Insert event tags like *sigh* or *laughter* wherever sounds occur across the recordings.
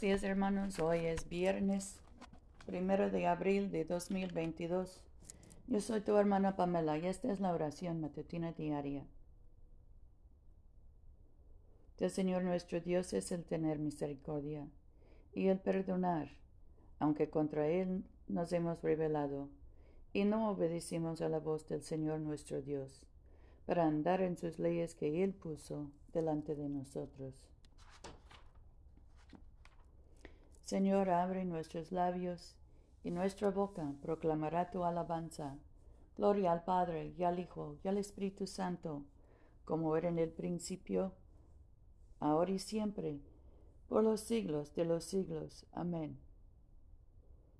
Días hermanos, hoy es viernes primero de abril de 2022. Yo soy tu hermana Pamela y esta es la oración matutina diaria. Del Señor nuestro Dios es el tener misericordia y el perdonar, aunque contra Él nos hemos rebelado y no obedecimos a la voz del Señor nuestro Dios, para andar en sus leyes que Él puso delante de nosotros. Señor, abre nuestros labios y nuestra boca proclamará tu alabanza. Gloria al Padre y al Hijo y al Espíritu Santo, como era en el principio, ahora y siempre, por los siglos de los siglos. Amén.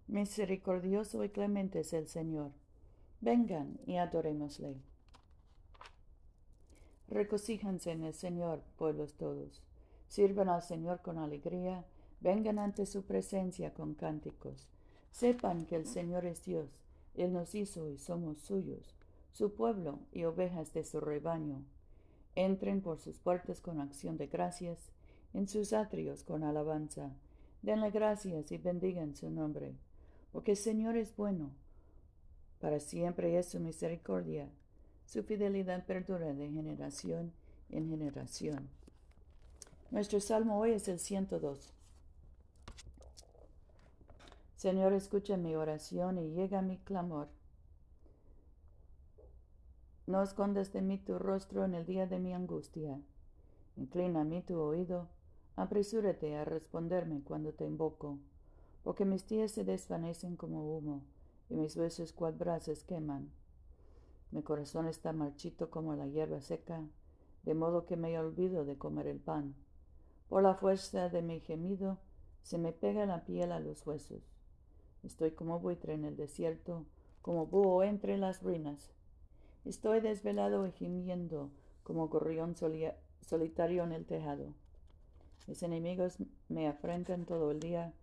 Misericordioso y clemente es el Señor. Vengan y adorémosle. Recocíjanse en el Señor, pueblos todos. Sirvan al Señor con alegría vengan ante su presencia con cánticos. Sepan que el Señor es Dios, Él nos hizo y somos suyos, su pueblo y ovejas de su rebaño. Entren por sus puertas con acción de gracias, en sus atrios con alabanza. Denle gracias y bendigan su nombre, porque el Señor es bueno. Para siempre es su misericordia, su fidelidad perdura de generación en generación. Nuestro salmo hoy es el 102. Señor, escucha mi oración y llega mi clamor. No escondas de mí tu rostro en el día de mi angustia. Inclina a mí tu oído, apresúrate a responderme cuando te invoco, porque mis días se desvanecen como humo y mis huesos cual brasas queman. Mi corazón está marchito como la hierba seca, de modo que me olvido de comer el pan. Por la fuerza de mi gemido se me pega la piel a los huesos. Estoy como buitre en el desierto, como búho entre las ruinas. Estoy desvelado y gimiendo como gorrión solitario en el tejado. Mis enemigos me afrentan todo el día,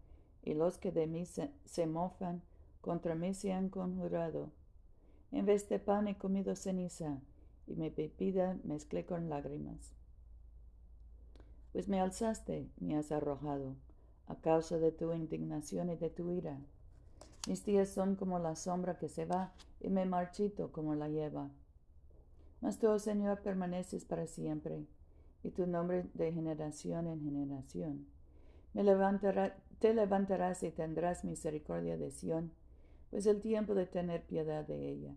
y los que de mí se, se mofan contra mí se han conjurado. En vez de pan he comido ceniza, y mi bebida mezclé con lágrimas. Pues me alzaste, me has arrojado, a causa de tu indignación y de tu ira. Mis días son como la sombra que se va y me marchito como la lleva. Mas tú, oh Señor, permaneces para siempre y tu nombre de generación en generación. Me levantará, te levantarás y tendrás misericordia de Sión, pues el tiempo de tener piedad de ella.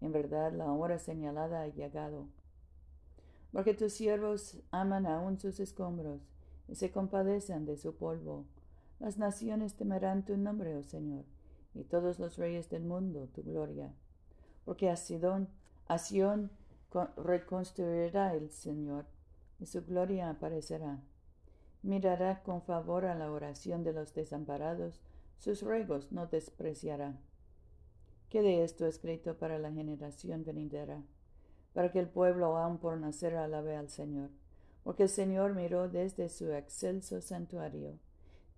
En verdad, la hora señalada ha llegado. Porque tus siervos aman aún sus escombros y se compadecen de su polvo las naciones temerán tu nombre, oh Señor, y todos los reyes del mundo tu gloria. Porque a Sidón, a reconstruirá el Señor, y su gloria aparecerá. Mirará con favor a la oración de los desamparados, sus ruegos no despreciará. Quede esto escrito para la generación venidera, para que el pueblo aún por nacer alabe al Señor, porque el Señor miró desde su excelso santuario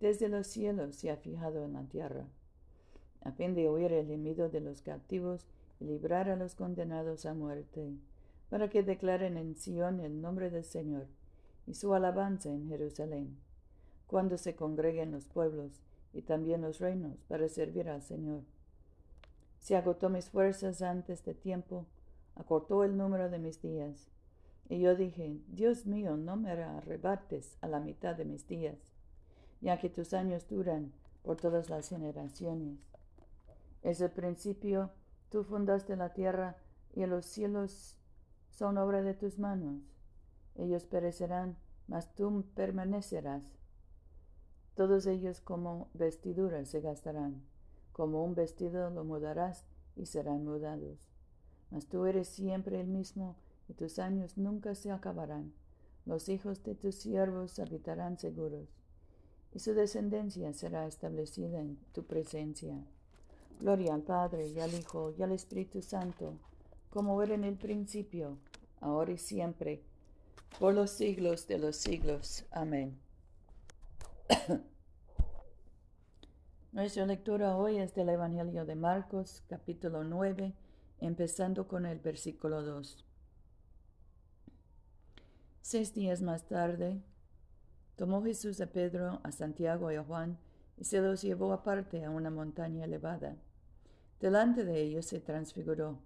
desde los cielos se ha fijado en la tierra, a fin de oír el gemido de los cautivos y librar a los condenados a muerte, para que declaren en Sión el nombre del Señor y su alabanza en Jerusalén, cuando se congreguen los pueblos y también los reinos para servir al Señor. Se agotó mis fuerzas antes de tiempo, acortó el número de mis días. Y yo dije, Dios mío, no me arrebates a la mitad de mis días ya que tus años duran por todas las generaciones. Es el principio, tú fundaste la tierra y los cielos son obra de tus manos. Ellos perecerán, mas tú permanecerás. Todos ellos como vestiduras se gastarán, como un vestido lo mudarás y serán mudados. Mas tú eres siempre el mismo y tus años nunca se acabarán. Los hijos de tus siervos habitarán seguros y su descendencia será establecida en tu presencia. Gloria al Padre y al Hijo y al Espíritu Santo, como era en el principio, ahora y siempre, por los siglos de los siglos. Amén. *coughs* Nuestra lectura hoy es del Evangelio de Marcos, capítulo 9, empezando con el versículo 2. Seis días más tarde, Tomó Jesús a Pedro, a Santiago y a Juan, y se los llevó aparte a una montaña elevada. Delante de ellos se transfiguró.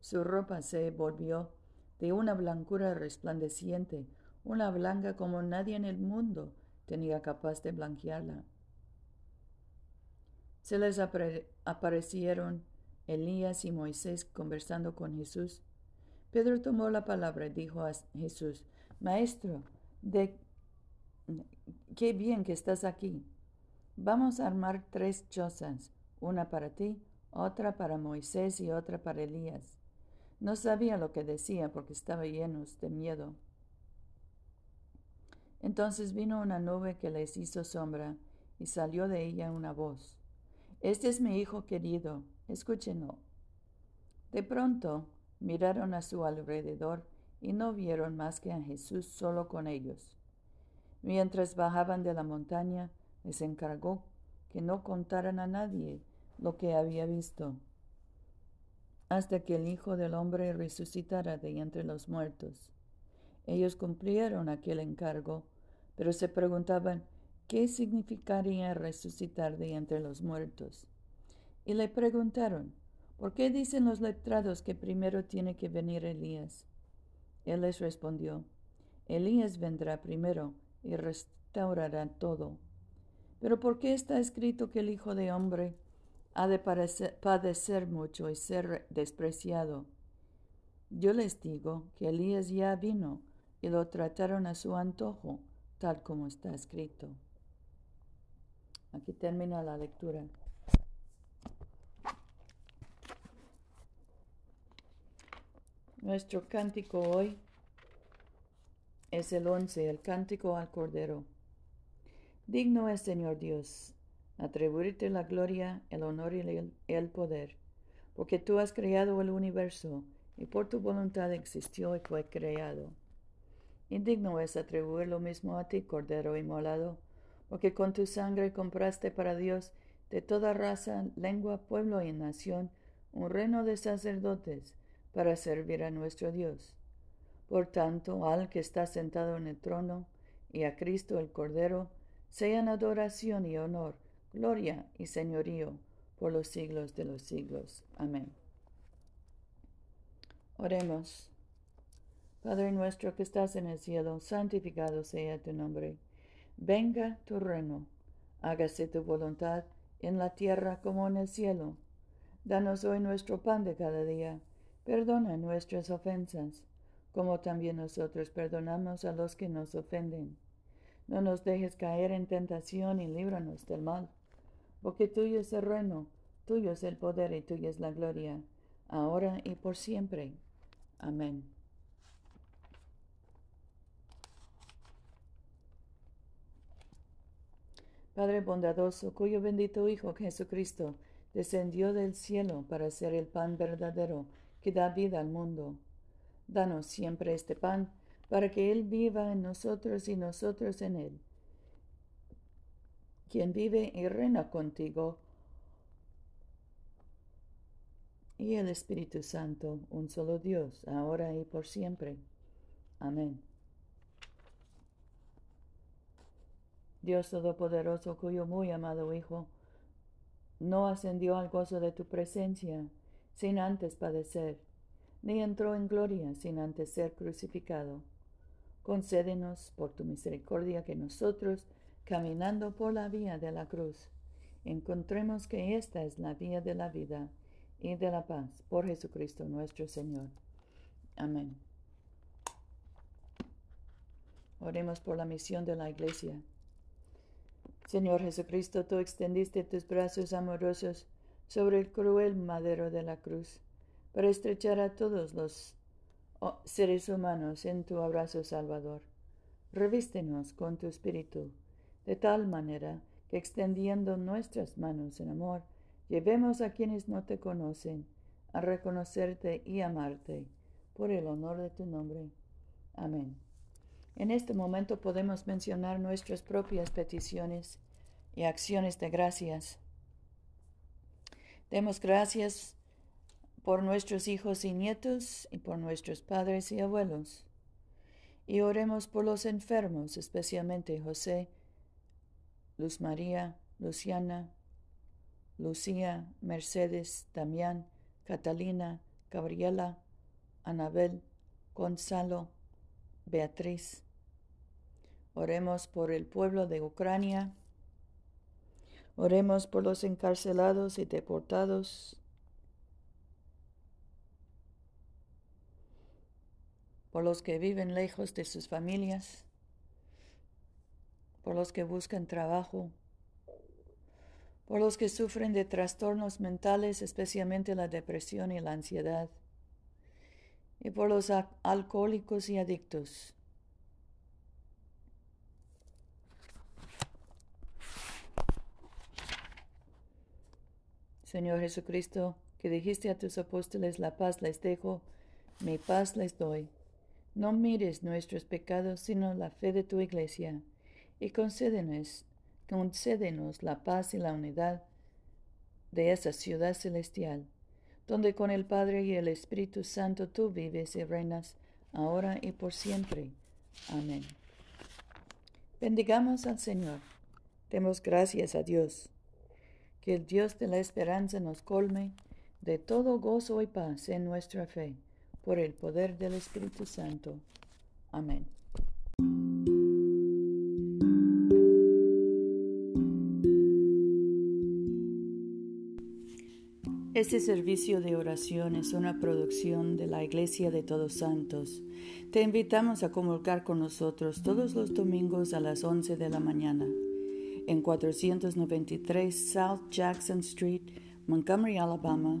Su ropa se volvió de una blancura resplandeciente, una blanca como nadie en el mundo tenía capaz de blanquearla. Se les aparecieron Elías y Moisés conversando con Jesús. Pedro tomó la palabra y dijo a Jesús, Maestro, de qué bien que estás aquí. Vamos a armar tres chozas, una para ti, otra para Moisés y otra para Elías. No sabía lo que decía porque estaba lleno de miedo. Entonces vino una nube que les hizo sombra y salió de ella una voz. Este es mi hijo querido, escúchenlo. De pronto miraron a su alrededor y no vieron más que a Jesús solo con ellos. Mientras bajaban de la montaña, les encargó que no contaran a nadie lo que había visto, hasta que el Hijo del Hombre resucitara de entre los muertos. Ellos cumplieron aquel encargo, pero se preguntaban qué significaría resucitar de entre los muertos. Y le preguntaron, ¿por qué dicen los letrados que primero tiene que venir Elías? Él les respondió, Elías vendrá primero y restaurará todo. Pero ¿por qué está escrito que el Hijo de Hombre ha de padecer mucho y ser despreciado? Yo les digo que Elías ya vino y lo trataron a su antojo, tal como está escrito. Aquí termina la lectura. Nuestro cántico hoy es el once, el cántico al Cordero. Digno es, Señor Dios, atribuirte la gloria, el honor y el, poder, porque tú has creado el universo y por tu voluntad existió y fue creado. Indigno es atribuir lo mismo a ti, Cordero inmolado, porque con tu sangre compraste para Dios de toda raza, lengua, pueblo y nación un reino de sacerdotes para servir a nuestro Dios. Por tanto, al que está sentado en el trono y a Cristo el Cordero, sean adoración y honor, gloria y señorío por los siglos de los siglos. Amén. Oremos. Padre nuestro que estás en el cielo, santificado sea tu nombre. Venga tu reino. Hágase tu voluntad en la tierra como en el cielo. Danos hoy nuestro pan de cada día Perdona nuestras ofensas, como también nosotros perdonamos a los que nos ofenden. No nos dejes caer en tentación y líbranos del mal, porque tuyo es el reino, tuyo es el poder y tuya es la gloria, ahora y por siempre. Amén. Padre bondadoso, cuyo bendito Hijo Jesucristo descendió del cielo para ser el pan verdadero que da vida al mundo. Danos siempre este pan, para que Él viva en nosotros y nosotros en Él. Quien vive y reina contigo, y el Espíritu Santo, un solo Dios, ahora y por siempre. Amén. Dios Todopoderoso, cuyo muy amado Hijo, no ascendió al gozo de tu presencia, sin antes padecer, ni entró en gloria sin antes ser crucificado. Concédenos por tu misericordia que nosotros, caminando por la vía de la cruz, encontremos que esta es la vía de la vida y de la paz por Jesucristo nuestro Señor. Amén. Oremos por la misión de la Iglesia. Señor Jesucristo, tú extendiste tus brazos amorosos sobre el cruel madero de la cruz, para estrechar a todos los oh, seres humanos en tu abrazo salvador. Revístenos con tu espíritu, de tal manera que extendiendo nuestras manos en amor, llevemos a quienes no te conocen a reconocerte y amarte, por el honor de tu nombre. Amén. En este momento podemos mencionar nuestras propias peticiones y acciones de gracias. Demos gracias por nuestros hijos y nietos y por nuestros padres y abuelos. Y oremos por los enfermos, especialmente José, Luz María, Luciana, Lucía, Mercedes, Damián, Catalina, Gabriela, Anabel, Gonzalo, Beatriz. Oremos por el pueblo de Ucrania. Oremos por los encarcelados y deportados. Por los que viven lejos de sus familias. Por los que buscan trabajo. Por los que sufren de trastornos mentales, especialmente la depresión y la ansiedad. Y por los alcohólicos y adictos Señor Jesucristo, que dijiste a tus apóstoles, la paz les dejo, mi paz les doy. No mires nuestros pecados, sino la fe de tu iglesia, y concédenos, concédenos la paz y la unidad de esa ciudad celestial, donde con el Padre y el Espíritu Santo tú vives y reinas, ahora y por siempre. Amén. Bendigamos al Señor. Demos gracias a Dios. Que el Dios de la esperanza nos colme de todo gozo y paz en nuestra fe, por el poder del Espíritu Santo. Amén. Este servicio de oración es una producción de la Iglesia de Todos Santos. Te invitamos a comulgar con nosotros todos los domingos a las 11 de la mañana en 493 South Jackson Street, Montgomery, Alabama